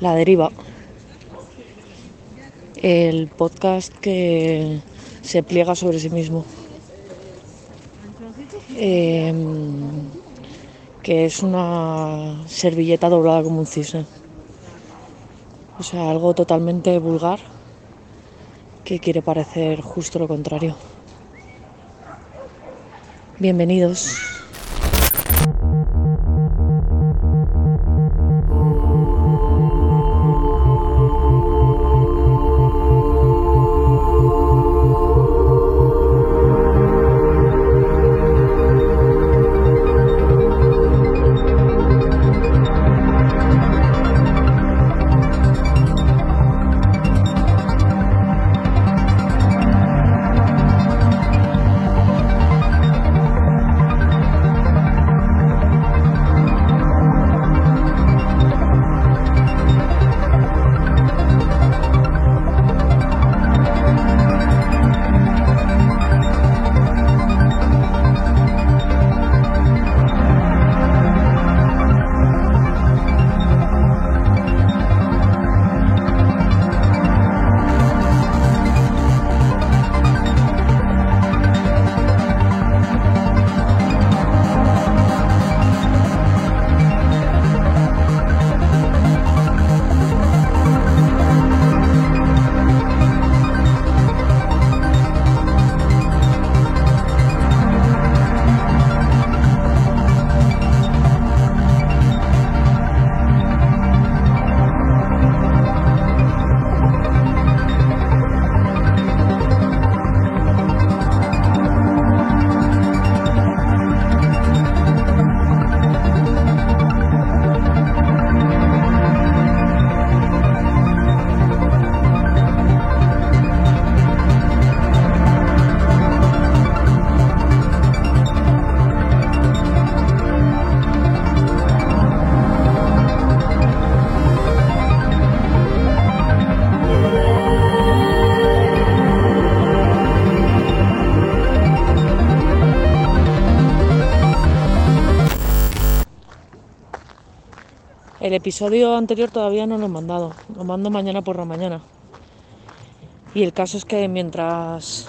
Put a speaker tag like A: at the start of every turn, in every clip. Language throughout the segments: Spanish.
A: La Deriva, el podcast que se pliega sobre sí mismo, em, que es una servilleta doblada como un cisne, o sea, algo totalmente vulgar que quiere parecer justo lo contrario. Bienvenidos. Episodio anterior todavía no lo he mandado, lo mando mañana por la mañana. Y el caso es que mientras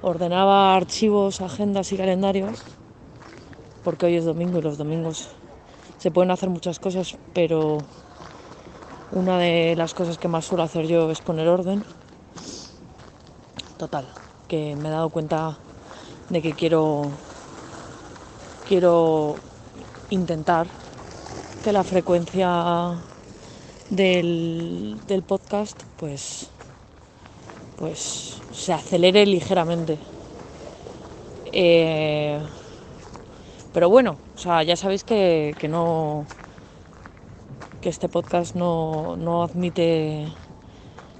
A: ordenaba archivos, agendas y calendarios, porque hoy es domingo y los domingos se pueden hacer muchas cosas, pero una de las cosas que más suelo hacer yo es poner orden. Total, que me he dado cuenta de que quiero quiero intentar que la frecuencia del, podcast pues pues se acelere ligeramente. Eh, pero bueno o sea ya sabéis que, no que este podcast no, no admite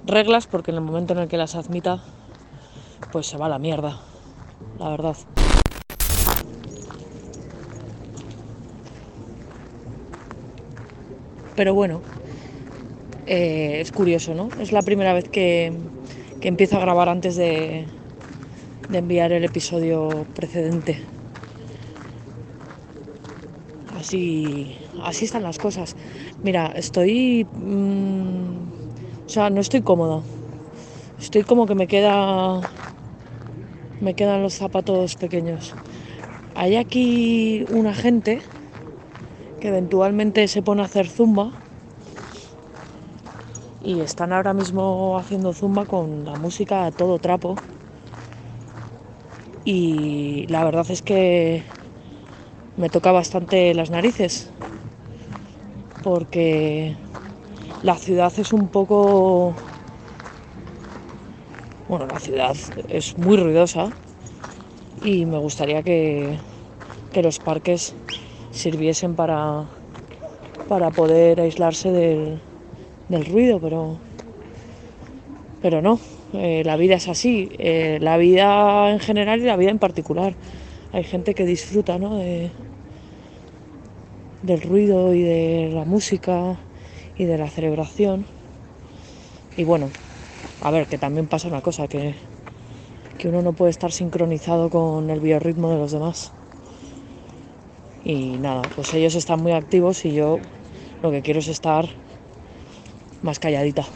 A: reglas porque en el momento en el que las admita pues se va a la mierda la verdad Pero bueno, eh, es curioso, ¿no? Es la primera vez que, empiezo a grabar antes de, enviar el episodio precedente. Así, así están las cosas. Mira, estoy... Mm, o sea, no estoy cómoda. Estoy como que me queda... Me quedan los zapatos pequeños. Hay aquí una gente que eventualmente se pone a hacer zumba. Y están ahora mismo haciendo zumba con la música a todo trapo. Y la verdad es que me toca bastante las narices porque la ciudad es un poco bueno la ciudad es muy ruidosa y me gustaría que, que los parques sirviesen para, para poder aislarse del, ruido, pero, pero no, eh, la vida es así, eh, la vida en general y la vida en particular. Hay gente que disfruta ¿no? de, del ruido y de la música y de la celebración. Y bueno, a ver, que también pasa una cosa, que, que uno no puede estar sincronizado con el biorritmo de los demás. Y nada, pues ellos están muy activos y yo lo que quiero es estar más calladita.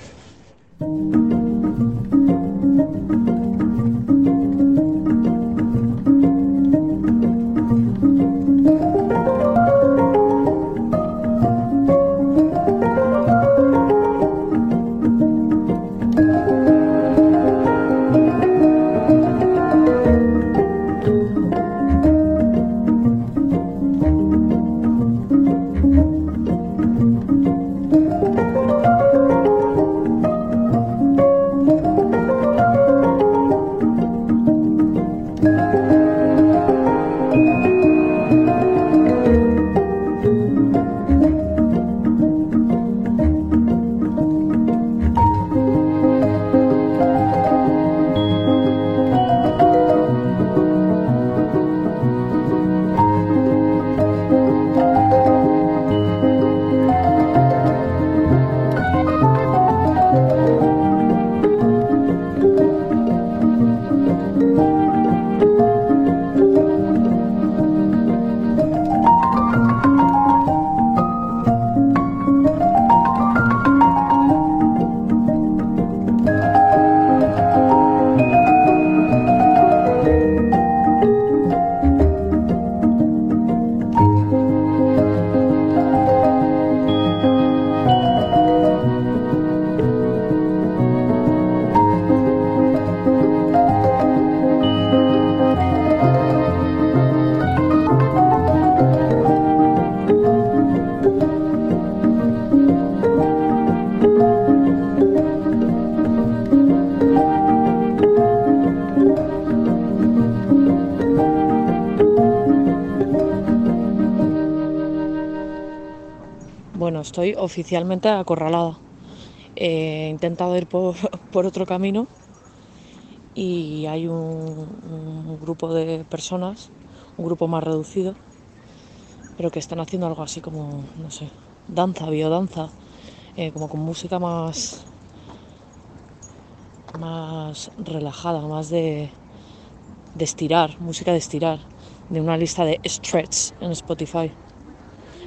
A: Estoy oficialmente acorralada. He intentado ir por, por otro camino y hay un, grupo de personas, un grupo más reducido, pero que están haciendo algo así como, no sé, danza, biodanza, eh, como con música más, más relajada, más de, de estirar, música de estirar, de una lista de stretch en Spotify.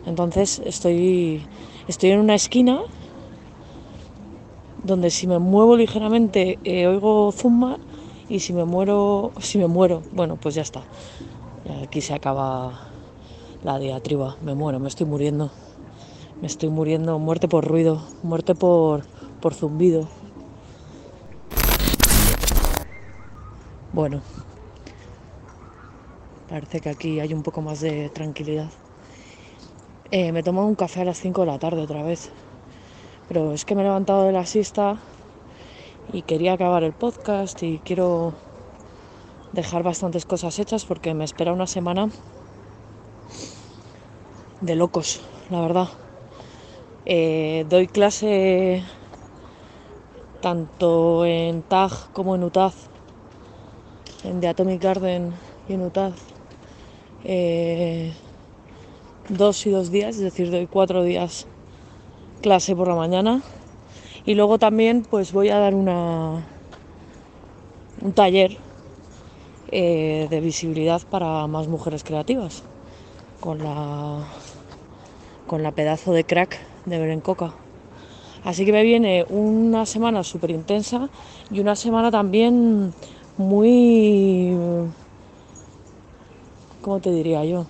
A: Entonces estoy, estoy en una esquina donde si me muevo ligeramente eh, oigo zumba y si me muero, si me muero, bueno, pues ya está. Aquí se acaba la diatriba, me muero, me estoy muriendo. Me estoy muriendo, muerte por ruido, muerte por, por zumbido. Bueno, parece que aquí hay un poco más de tranquilidad. Eh, me he tomado un café a las 5 de la tarde otra vez. Pero es que me he levantado de la siesta y quería acabar el podcast y quiero dejar bastantes cosas hechas porque me espera una semana de locos, la verdad. Eh, doy clase tanto en TAG como en UTAZ, en The Atomic Garden y en UTAZ. Eh, dos y dos días, es decir, doy cuatro días clase por la mañana y luego también pues voy a dar una un taller eh, de visibilidad para más mujeres creativas con la con la pedazo de crack de Berencoca. Así que me viene una semana súper intensa y una semana también muy ¿cómo te diría yo?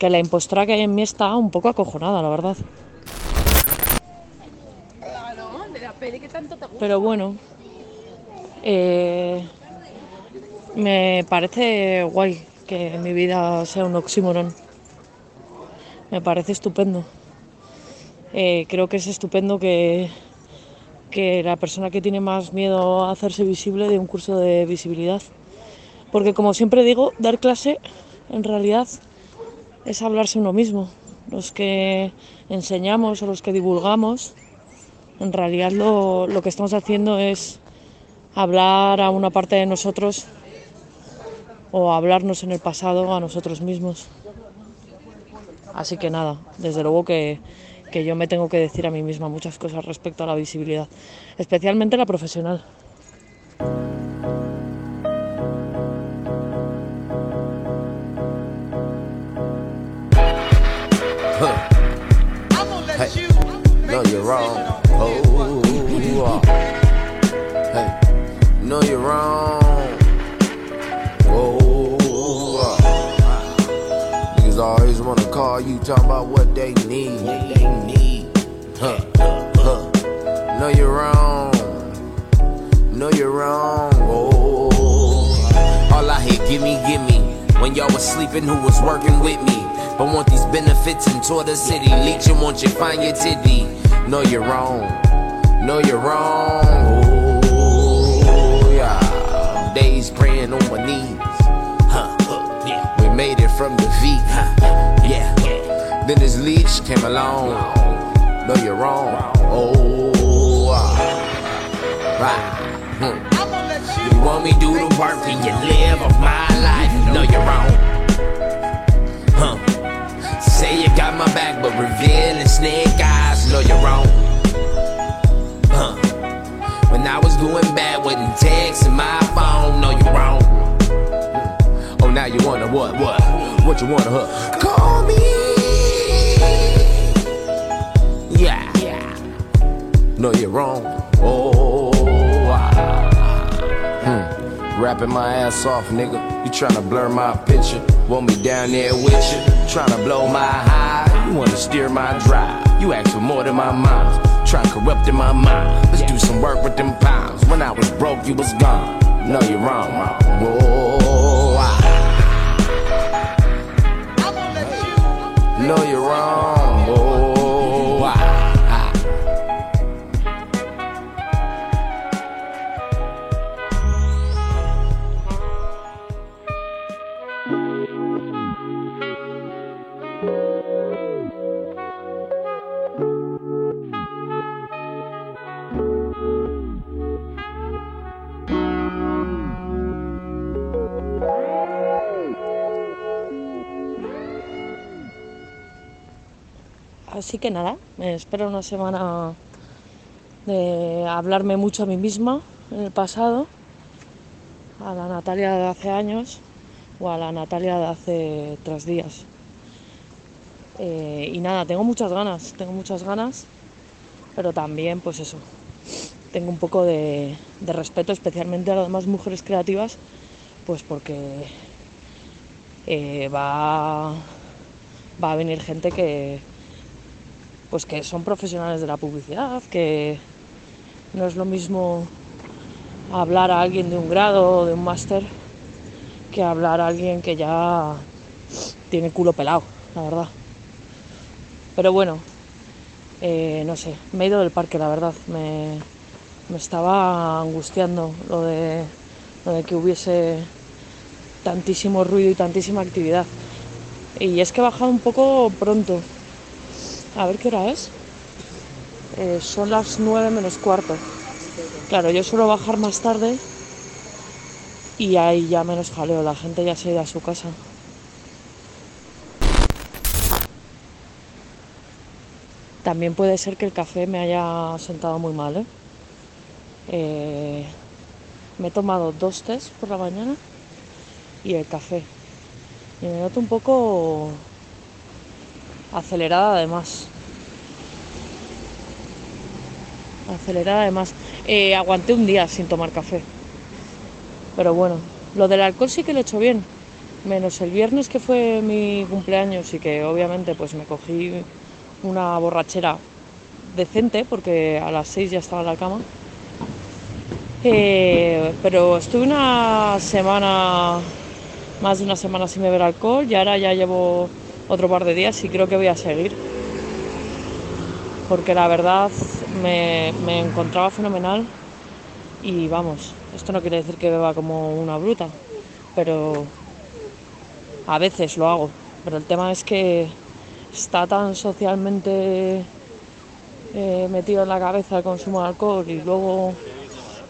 A: Que la impostura que hay en mí está un poco acojonada, la verdad. Pero bueno, eh, me parece guay que mi vida sea un oxímoron. Me parece estupendo. Eh, creo que es estupendo que, que la persona que tiene más miedo a hacerse visible de un curso de visibilidad. Porque como siempre digo, dar clase en realidad es hablarse uno mismo. Los que enseñamos o los que divulgamos en realidad lo, lo que estamos haciendo es hablar a una parte de nosotros o hablarnos en el pasado a nosotros mismos. Así que nada, desde luego que, que yo me tengo que decir a mí misma muchas cosas respecto a la visibilidad, especialmente la profesional. No, you're wrong. Oh, you are.
B: Hey, no, you're wrong. Oh, niggas always wanna call you talking about what they need. What they need. Huh, huh. No, you're wrong. No, you're wrong. Oh, all I hear, gimme, gimme. When y'all was sleeping, who was working with me? But want these benefits and tour the city. Leech and want you find your titty. Know you're wrong. Know you're wrong. Oh, yeah. Days praying on my knees. We made it from V. Huh, yeah. Then this leech came along. Know you're wrong. Oh, right. Hmm. You want me do the work and you live of my life? No, you're wrong. Say you got my back, but revealing snake eyes, no, you're wrong. Huh. When I was doing bad, wasn't texting my phone, no, you're wrong. Oh, now you wanna what? What? What you wanna, huh? Call me. Yeah. Yeah. No, you're wrong. Oh. ah. Hmm. Rapping my ass off, nigga. You tryna blur my picture. Want me down there with you. Tryna blow my high. You wanna steer my drive. You ask for more than my miles. Try corrupting my mind. Let's do some work with them pounds. When I was broke, you was gone. No, you're wrong. Whoa, ah. No, you're wrong.
A: Así que nada, espero una semana de hablarme mucho a mí misma en el pasado, a la Natalia de hace años o a la Natalia de hace tres días. Eh, y nada, tengo muchas ganas, tengo muchas ganas, pero también pues eso, tengo un poco de, de respeto especialmente a las demás mujeres creativas, pues porque eh, va, va a venir gente que, pues que son profesionales de la publicidad, que no es lo mismo hablar a alguien de un grado o de un máster que hablar a alguien que ya tiene culo pelado, la verdad. Pero bueno, eh, no sé, me he ido del parque, la verdad. Me, me estaba angustiando lo de, lo de que hubiese tantísimo ruido y tantísima actividad. Y es que he bajado un poco pronto, a ver qué hora es. Eh, son las 9 menos cuarto. Claro, yo suelo bajar más tarde y hay ya menos jaleo, la gente ya se ha ido a su casa. También puede ser que el café me haya sentado muy mal. ¿eh? Eh, me he tomado dos tés por la mañana y el café. Y me noto un poco acelerada además. Acelerada además. Eh, aguanté un día sin tomar café. Pero bueno, lo del alcohol sí que lo he hecho bien. Menos el viernes que fue mi cumpleaños y que obviamente pues me cogí una borrachera decente porque a las 6 ya estaba en la cama. Eh, pero estuve una semana, más de una semana sin beber alcohol y ahora ya llevo otro par de días y creo que voy a seguir. Porque la verdad me, me encontraba fenomenal y vamos, esto no quiere decir que beba como una bruta, pero a veces lo hago. Pero el tema es que está tan socialmente eh, metido en la cabeza el consumo de alcohol y luego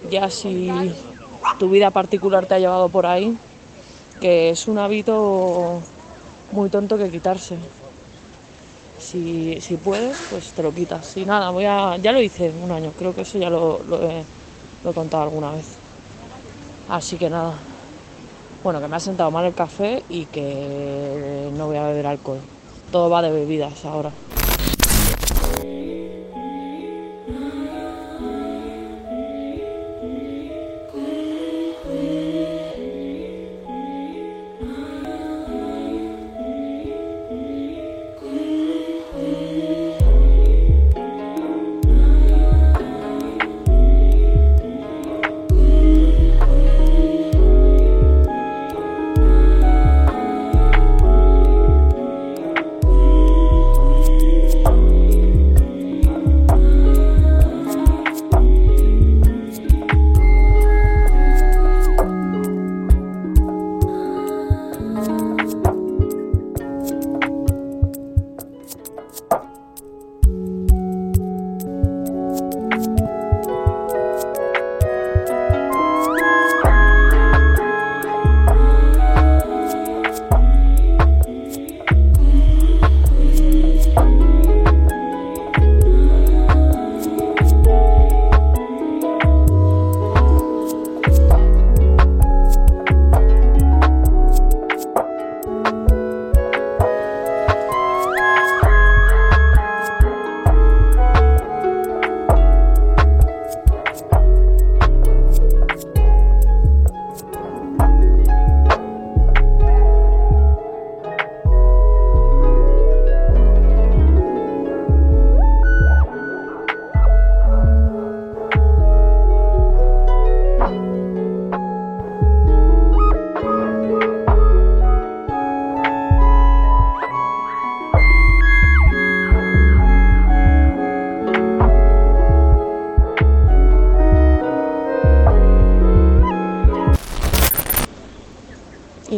A: ya si tu vida particular te ha llevado por ahí, que es un hábito muy tonto que quitarse. Si, si puedes, pues te lo quitas. Y nada, voy a, ya lo hice un año, creo que eso ya lo, lo he, lo he contado alguna vez. Así que nada. Bueno, que me ha sentado mal el café y que no voy a beber alcohol. Todo va de bebidas ahora.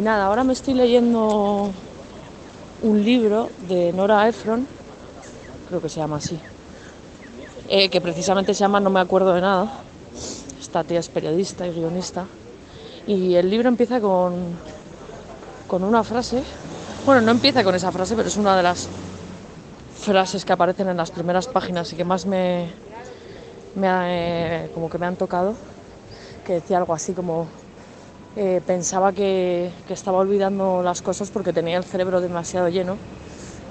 A: Nada, ahora me estoy leyendo un libro de Nora Ephron, creo que se llama así, eh, que precisamente se llama No me acuerdo de nada. Esta tía es periodista y guionista. Y el libro empieza con, con una frase. Bueno, no empieza con esa frase, pero es una de las frases que aparecen en las primeras páginas y que más me, me eh, como que me han tocado. Que decía algo así como eh, pensaba que, estaba olvidando las cosas porque tenía el cerebro demasiado lleno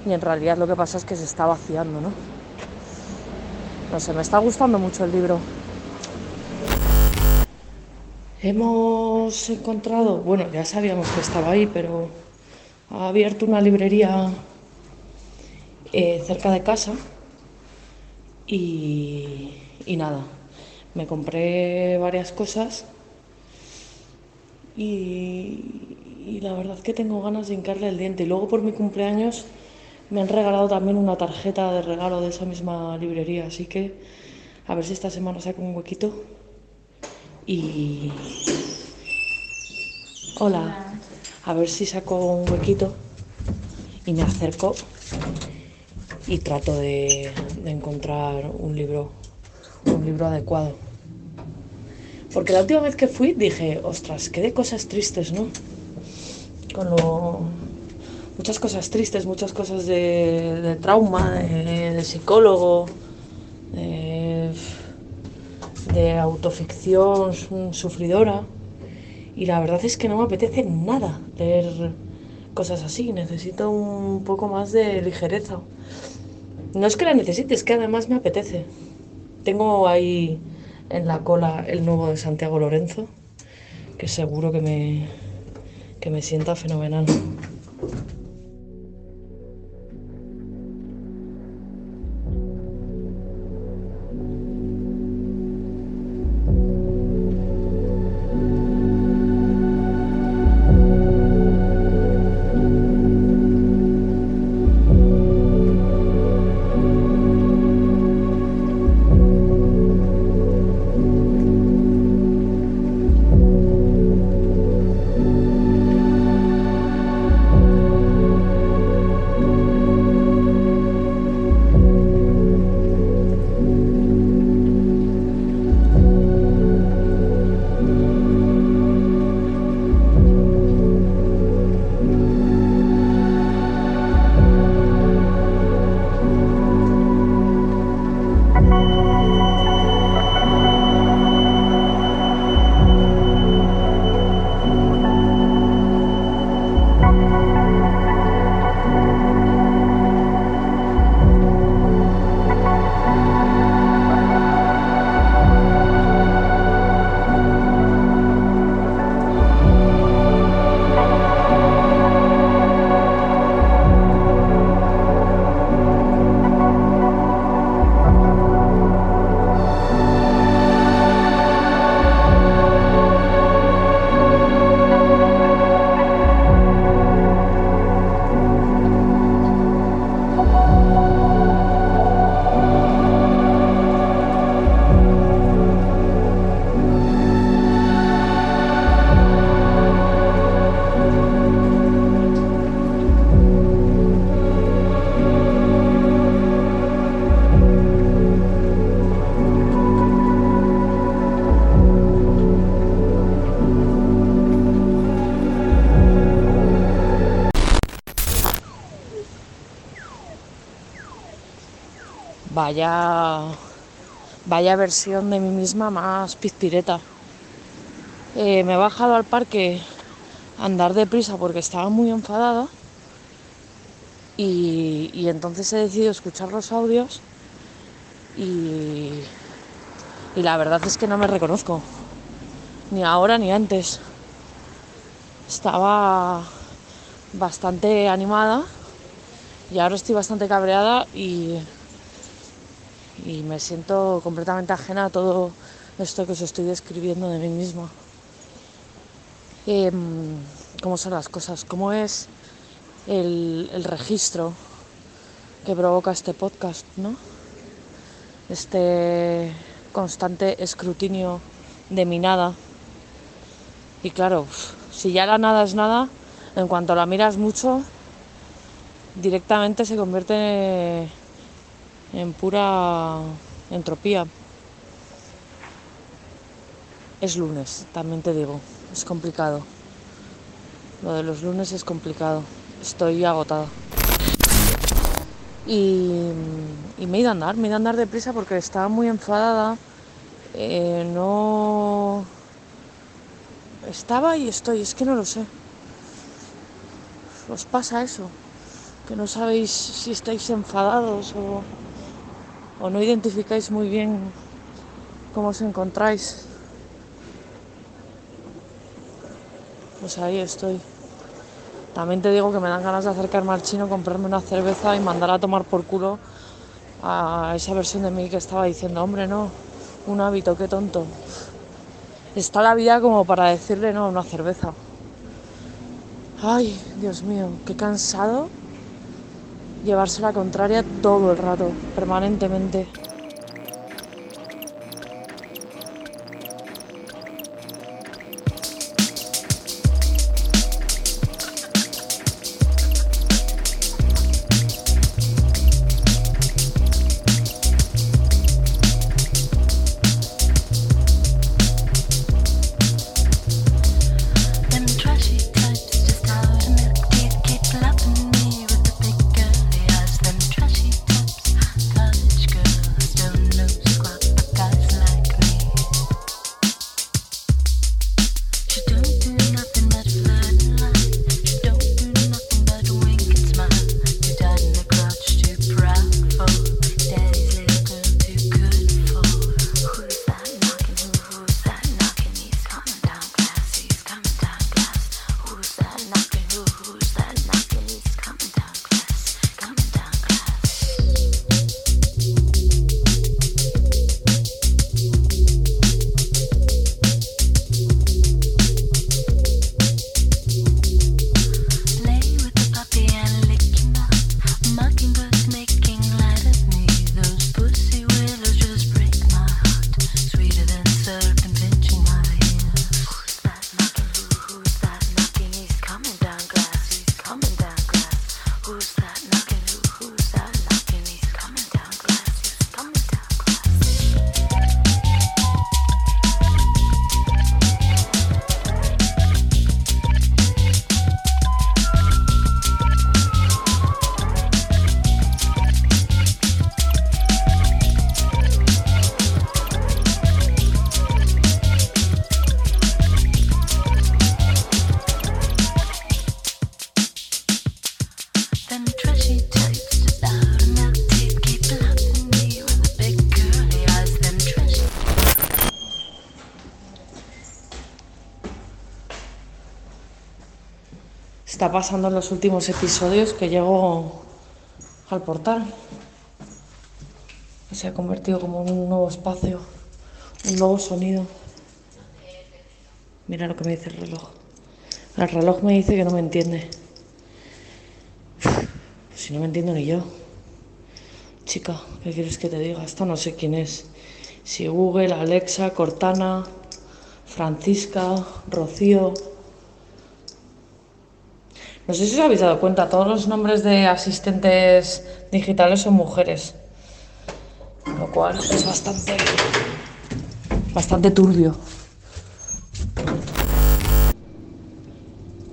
A: y en realidad lo que pasa es que se está vaciando, ¿no? No sé, me está gustando mucho el libro. Hemos encontrado, bueno, ya sabíamos que estaba ahí, pero ha abierto una librería eh, cerca de casa y, y nada, me compré varias cosas y, la verdad que tengo ganas de hincarle el diente. Y luego por mi cumpleaños me han regalado también una tarjeta de regalo de esa misma librería, así que a ver si esta semana saco un huequito. Y... Hola. A ver si saco un huequito y me acerco y trato de, de encontrar un libro, un libro adecuado. Porque la última vez que fui dije, ostras, qué de cosas tristes, ¿no? Con lo, muchas cosas tristes, muchas cosas de, trauma, de, psicólogo, de, de autoficción sufridora. Y la verdad es que no me apetece nada leer cosas así. Necesito un poco más de ligereza. No es que la necesite, es que además me apetece. Tengo ahí en la cola el nuevo de Santiago Lorenzo, que seguro que me, que me sienta fenomenal. Vaya, vaya versión de mí misma más pizpireta. Eh, me he bajado al parque a andar deprisa porque estaba muy enfadada y, entonces he decidido escuchar los audios y, y la verdad es que no me reconozco, ni ahora ni antes. Estaba bastante animada y ahora estoy bastante cabreada y y me siento completamente ajena a todo esto que os estoy describiendo de mí misma. Eh, ¿Cómo son las cosas? ¿Cómo es el, el, registro que provoca este podcast? ¿no? Este constante escrutinio de mi nada. Y claro, si ya la nada es nada, En cuanto la miras mucho, directamente se convierte en pura entropía. Es lunes, también te digo, es complicado. Lo de los lunes es complicado. Estoy agotada. Y, me he ido a andar, me he ido a andar deprisa porque estaba muy enfadada. Eh, no. Estaba y estoy, es que no lo sé. ¿Os pasa eso? Que no sabéis si estáis enfadados o, o no identificáis muy bien cómo os encontráis. Pues ahí estoy. También te digo que me dan ganas de acercarme al chino, comprarme una cerveza y mandar a tomar por culo a esa versión de mí que estaba diciendo, hombre, no, un hábito, qué tonto. Está la vida como para decirle no una cerveza. Ay, Dios mío, qué cansado llevarse la contraria todo el rato, permanentemente. Está pasando en los últimos episodios que llego al portal. Se ha convertido como en un nuevo espacio, un nuevo sonido. Mira lo que me dice el reloj. El reloj me dice que no me entiende. si no me entiendo ni yo. Chica, ¿qué quieres que te diga? Esto no sé quién es. Si Google, Alexa, Cortana, Francisca, Rocío. No sé si os habéis dado cuenta, todos los nombres de asistentes digitales son mujeres. Lo cual es bastante. bastante turbio.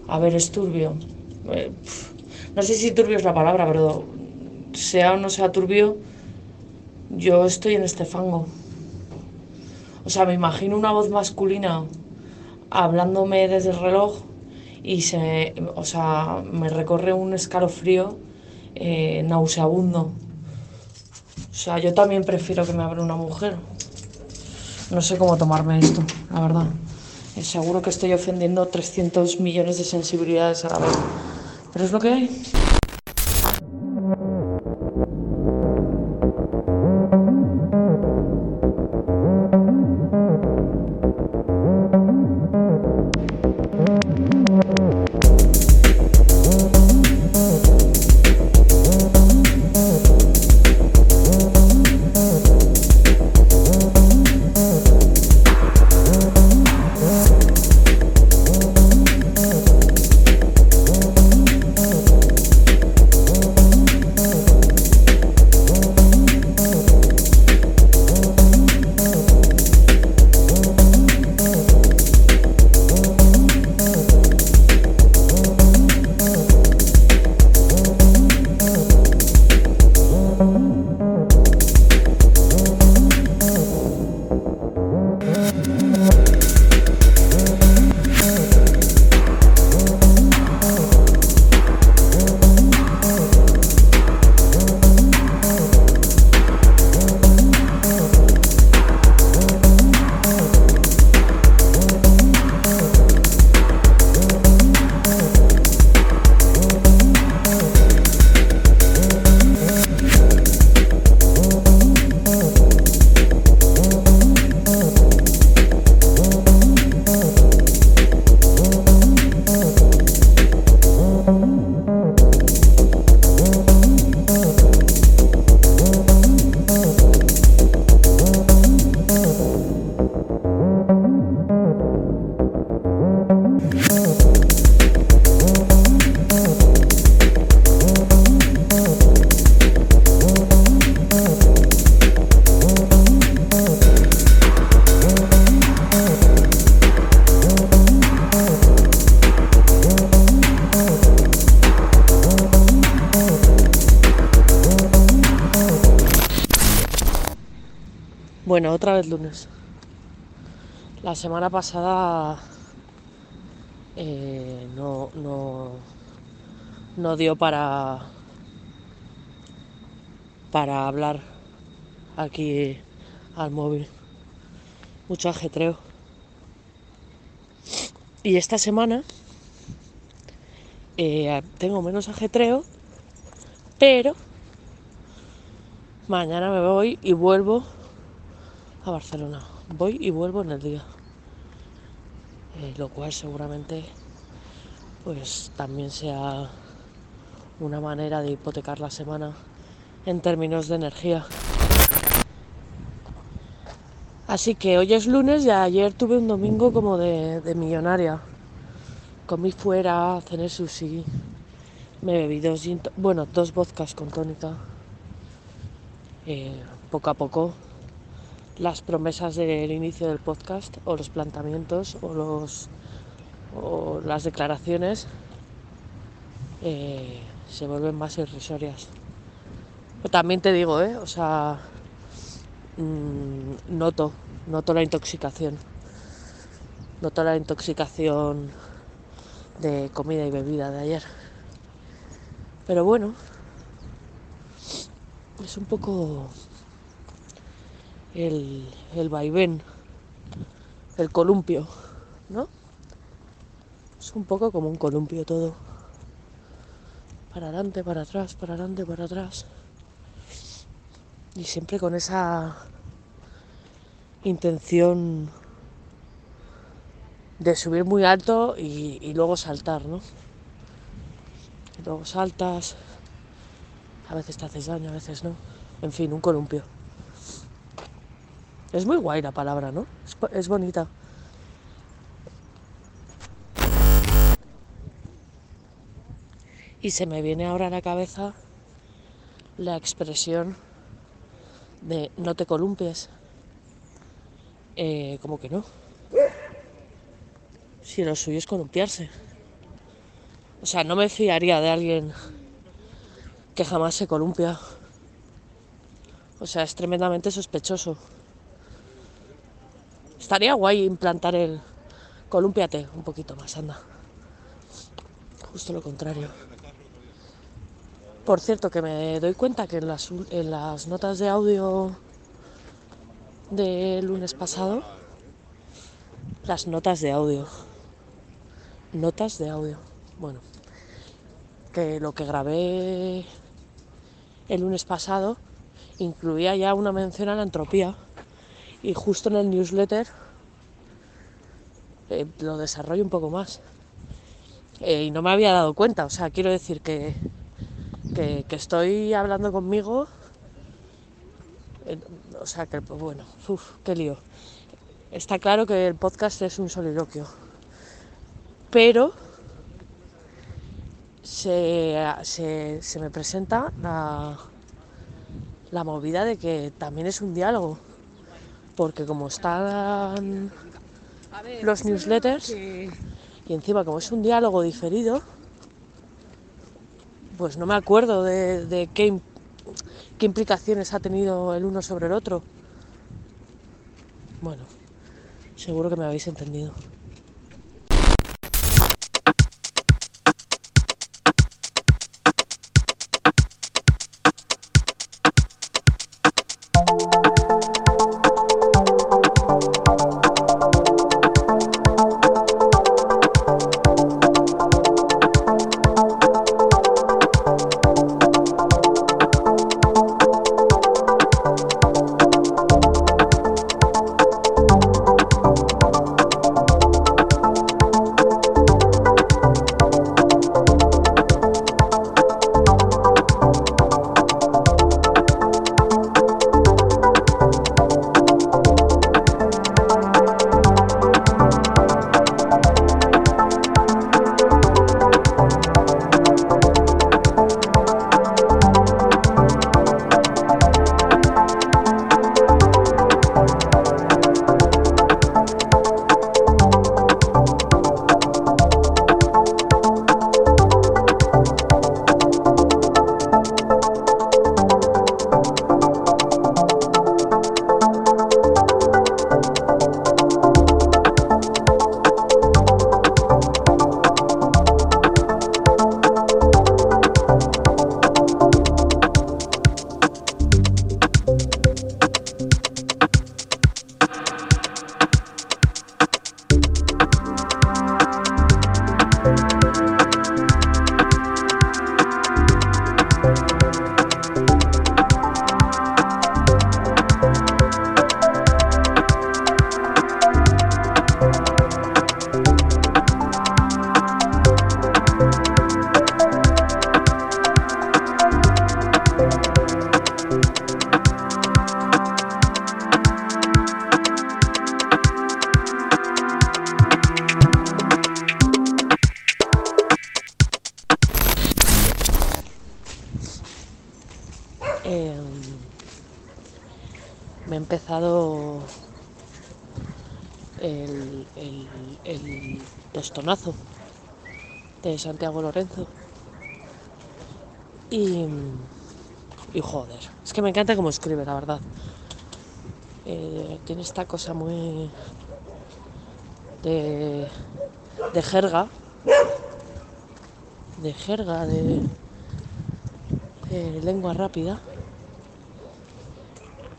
A: A ver, es turbio. Eh, no sé si turbio es la palabra, pero sea o no sea turbio, yo estoy en este fango. O sea, me imagino una voz masculina hablándome desde el reloj y se, o sea, me recorre un escalofrío eh, nauseabundo. O sea, yo también prefiero que me abra una mujer. No sé cómo tomarme esto, la verdad. Eh, seguro que estoy ofendiendo 300 millones de sensibilidades a la vez. Pero es lo que hay. Bueno, otra vez lunes. La semana pasada eh, no, no, no dio para, para hablar aquí al móvil. Mucho ajetreo. Y esta semana eh, tengo menos ajetreo, pero mañana me voy y vuelvo Barcelona. Voy y vuelvo en el día. Eh, lo cual seguramente pues también sea una manera de hipotecar la semana en términos de energía. Así que hoy es lunes y ayer tuve un domingo como de, millonaria. Comí fuera, cené sushi, me bebí dos, bueno, dos vodkas con tónica. Eh, poco a poco las promesas del inicio del podcast o los planteamientos o, los, o las declaraciones eh, se vuelven más irrisorias. También te digo, ¿eh? o sea, mm, noto, noto la intoxicación. Noto la intoxicación de comida y bebida de ayer. Pero bueno, es un poco el, el vaivén, el columpio, ¿no? Es un poco como un columpio todo. Para adelante, para atrás, para adelante, para atrás. Y siempre con esa intención de subir muy alto y, y luego saltar, ¿no? Y luego saltas, a veces te haces daño, a veces no. En fin, un columpio. Es muy guay la palabra, ¿no? Es, bo- es bonita. Y se me viene ahora a la cabeza la expresión de no te columpies. Eh, como que no. Si lo suyo es columpiarse. O sea, no me fiaría de alguien que jamás se columpia. O sea, es tremendamente sospechoso. Estaría guay implantar el columpiate un poquito más, anda. Justo lo contrario. Por cierto, que me doy cuenta que en las, en las notas de audio del lunes pasado, las notas de audio, notas de audio, bueno, que lo que grabé el lunes pasado incluía ya una mención a la entropía y justo en el newsletter eh, lo desarrollo un poco más. Eh, y no me había dado cuenta, o sea, quiero decir que, que, estoy hablando conmigo, o sea, que bueno, uf, qué lío. Está claro que el podcast es un soliloquio, pero se, se, se me presenta la, la movida de que también es un diálogo, porque como están los newsletters y encima como es un diálogo diferido, pues no me acuerdo de, de qué, qué implicaciones ha tenido el uno sobre el otro. Bueno, seguro que me habéis entendido. De Santiago Lorenzo. Y, y joder, es que me encanta cómo escribe, la verdad. Eh, tiene esta cosa muy de, de jerga, de jerga, de, de lengua rápida.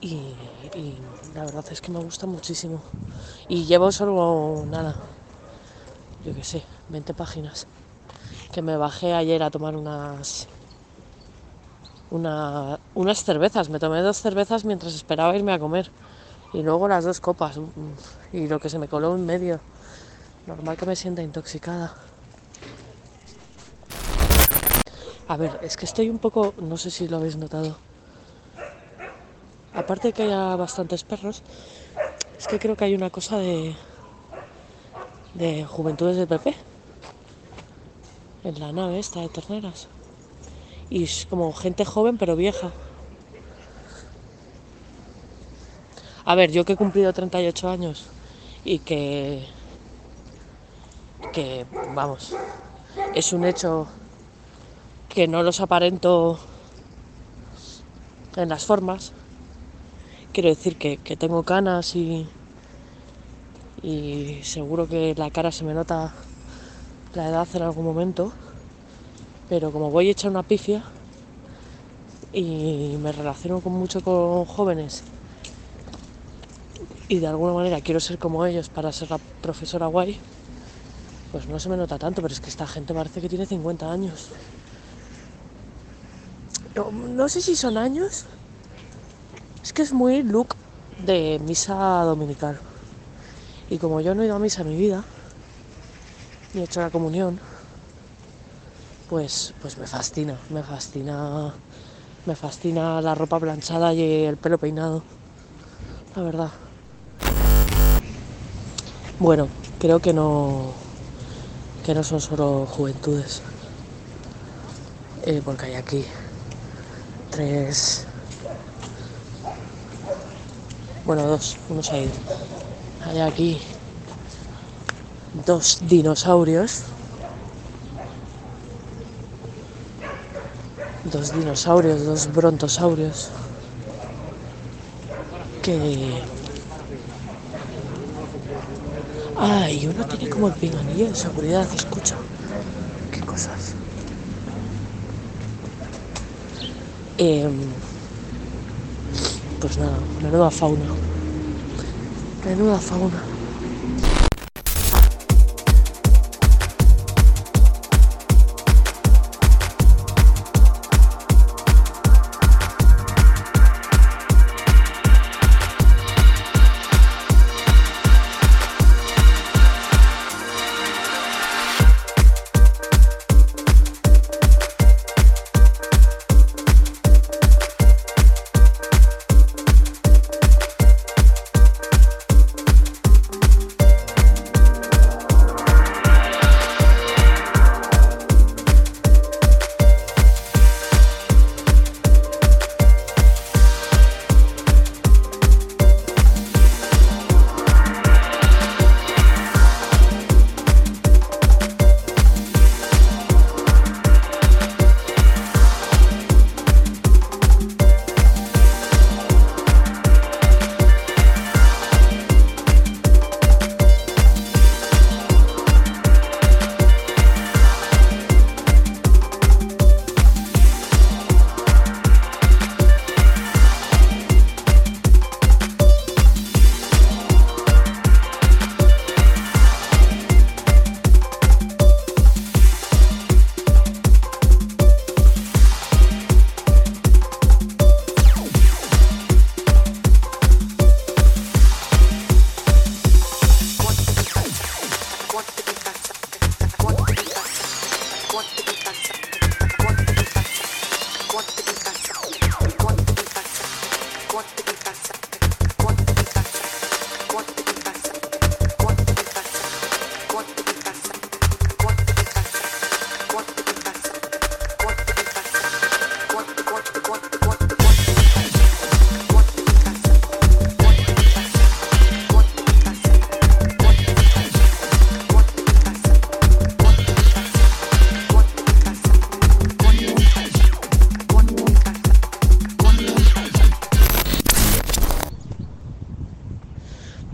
A: Y, y la verdad es que me gusta muchísimo. Y llevo solo nada, qué sé, 20 páginas. Que me bajé ayer a tomar unas una- unas cervezas. Me tomé dos cervezas mientras esperaba irme a comer. Y luego las dos copas. mm, Y lo que se me coló en medio. Normal que me sienta intoxicada. A ver, es que estoy un poco, no sé si lo habéis notado. Aparte de que haya bastantes perros, es que creo que hay una cosa de de Juventudes del PP en la nave esta de terneras. Y es como gente joven pero vieja. A ver, yo que he cumplido 38 años y que que vamos, es un hecho que no los aparento en las formas. Quiero decir que, que tengo canas y, y seguro que la cara se me nota la edad en algún momento. Pero como voy hecha una pifia y me relaciono mucho con jóvenes y de alguna manera quiero ser como ellos para ser la profesora guay, pues no se me nota tanto, pero es que esta gente parece que tiene 50 años. No sé si son años. Es que es muy look de misa dominical. Y como yo no he ido a misa en mi vida, ni he hecho la comunión, pues, pues me fascina, me fascina, me fascina la ropa planchada y el pelo peinado. La verdad. Bueno, creo que no, que no son solo juventudes. Eh, porque hay aquí tres, bueno, dos, uno se ha ido. Hay aquí dos dinosaurios. Dos dinosaurios, dos brontosaurios. Que. Ay, uno tiene como el pinganillo de seguridad, escucha. Qué cosas. Em, pues nada, menuda fauna. Menuda fauna.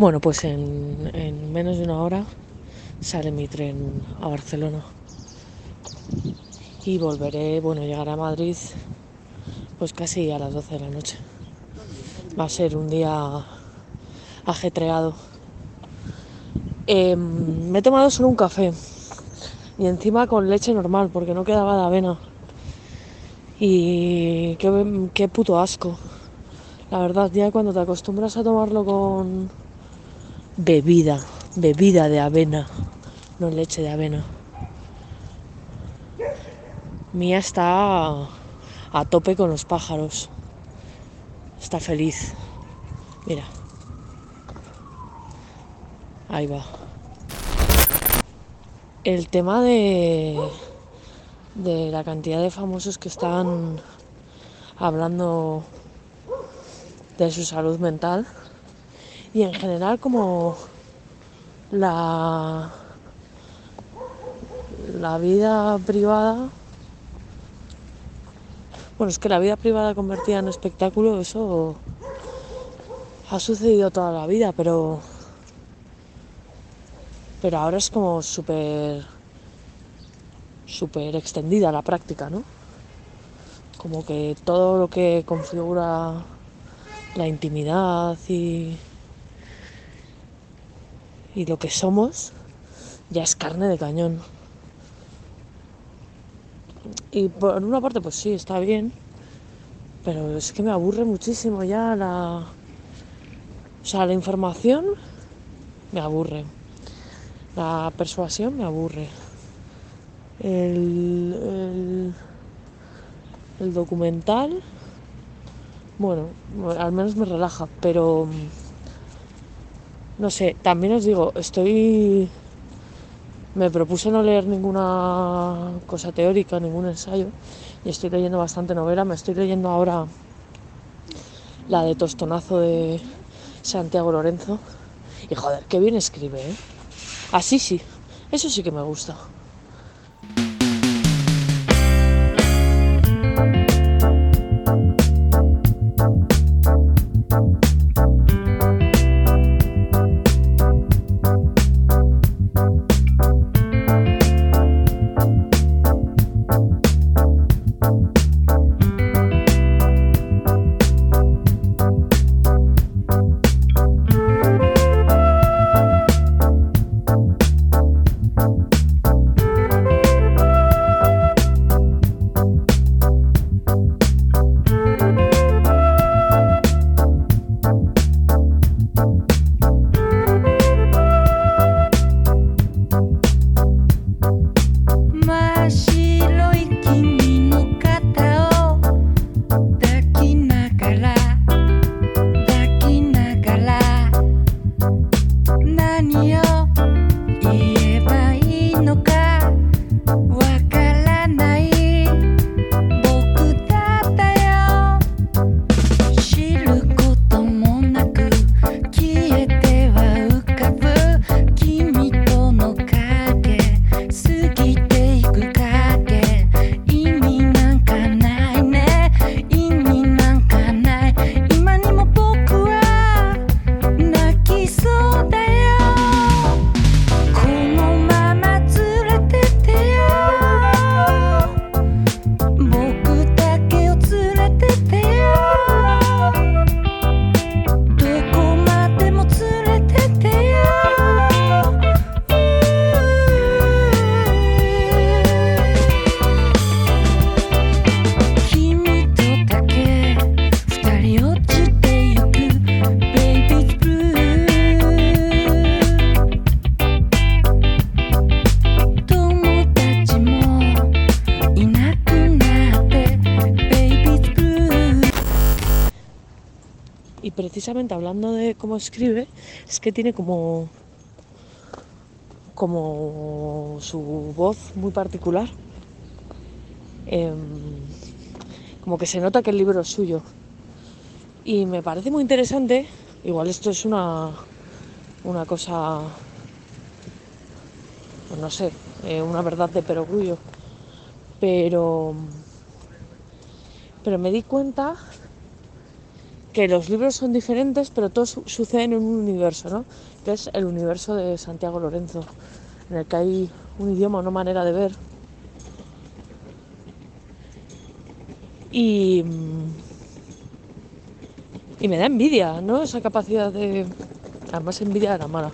A: Bueno, pues en, en menos de una hora sale mi tren a Barcelona. Y volveré, bueno, llegaré a Madrid pues casi a las 12 de la noche. Va a ser un día ajetreado. Em, me he tomado solo un café y encima con leche normal porque no quedaba de avena. Y qué, qué puto asco. La verdad, ya cuando te acostumbras a tomarlo con bebida, bebida de avena, no leche de avena. Mía está a tope con los pájaros. Está feliz. Mira. Ahí va. El tema de, de la cantidad de famosos que están hablando de su salud mental y en general como la la vida privada bueno es que la vida privada convertida en espectáculo eso ha sucedido toda la vida pero pero ahora es como súper súper extendida la práctica no como que todo lo que configura la intimidad y, y lo que somos ya es carne de cañón. Y por una parte, pues sí, está bien, pero es que me aburre muchísimo ya la. O sea, la información me aburre. La persuasión me aburre. El, el, documental bueno, al menos me relaja, pero no sé, también os digo, estoy me propuse no leer ninguna cosa teórica, ningún ensayo y estoy leyendo bastante novela, me estoy leyendo ahora la de Tostonazo de Santiago Lorenzo y joder, qué bien escribe, ¿eh? Así sí, eso sí que me gusta. Hablando de cómo escribe, es que tiene como, como su voz muy particular. Em, como que se nota que el libro es suyo. Y me parece muy interesante, igual esto es una, una cosa, pues no sé, eh, una verdad de perogrullo, pero, pero me di cuenta que los libros son diferentes, pero todos suceden en un universo, ¿no? Que es el universo de Santiago Lorenzo, en el que hay un idioma, una manera de ver. Y, y me da envidia, ¿no? Esa capacidad de... Además envidia de la mala.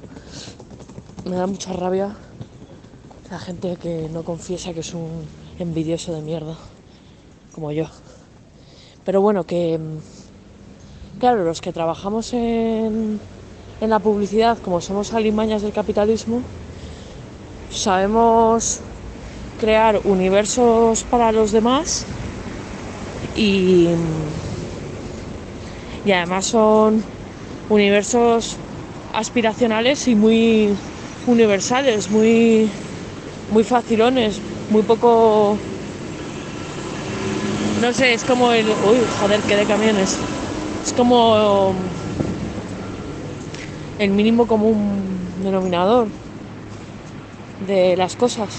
A: Me da mucha rabia la gente que no confiesa que es un envidioso de mierda, como yo. Pero bueno, que claro, los que trabajamos en, en la publicidad, como somos alimañas del capitalismo, sabemos crear universos para los demás y, y además son universos aspiracionales y muy universales, muy, muy facilones, muy poco... No sé, es como el... Uy, joder, qué de camiones. Es como el mínimo común denominador de las cosas.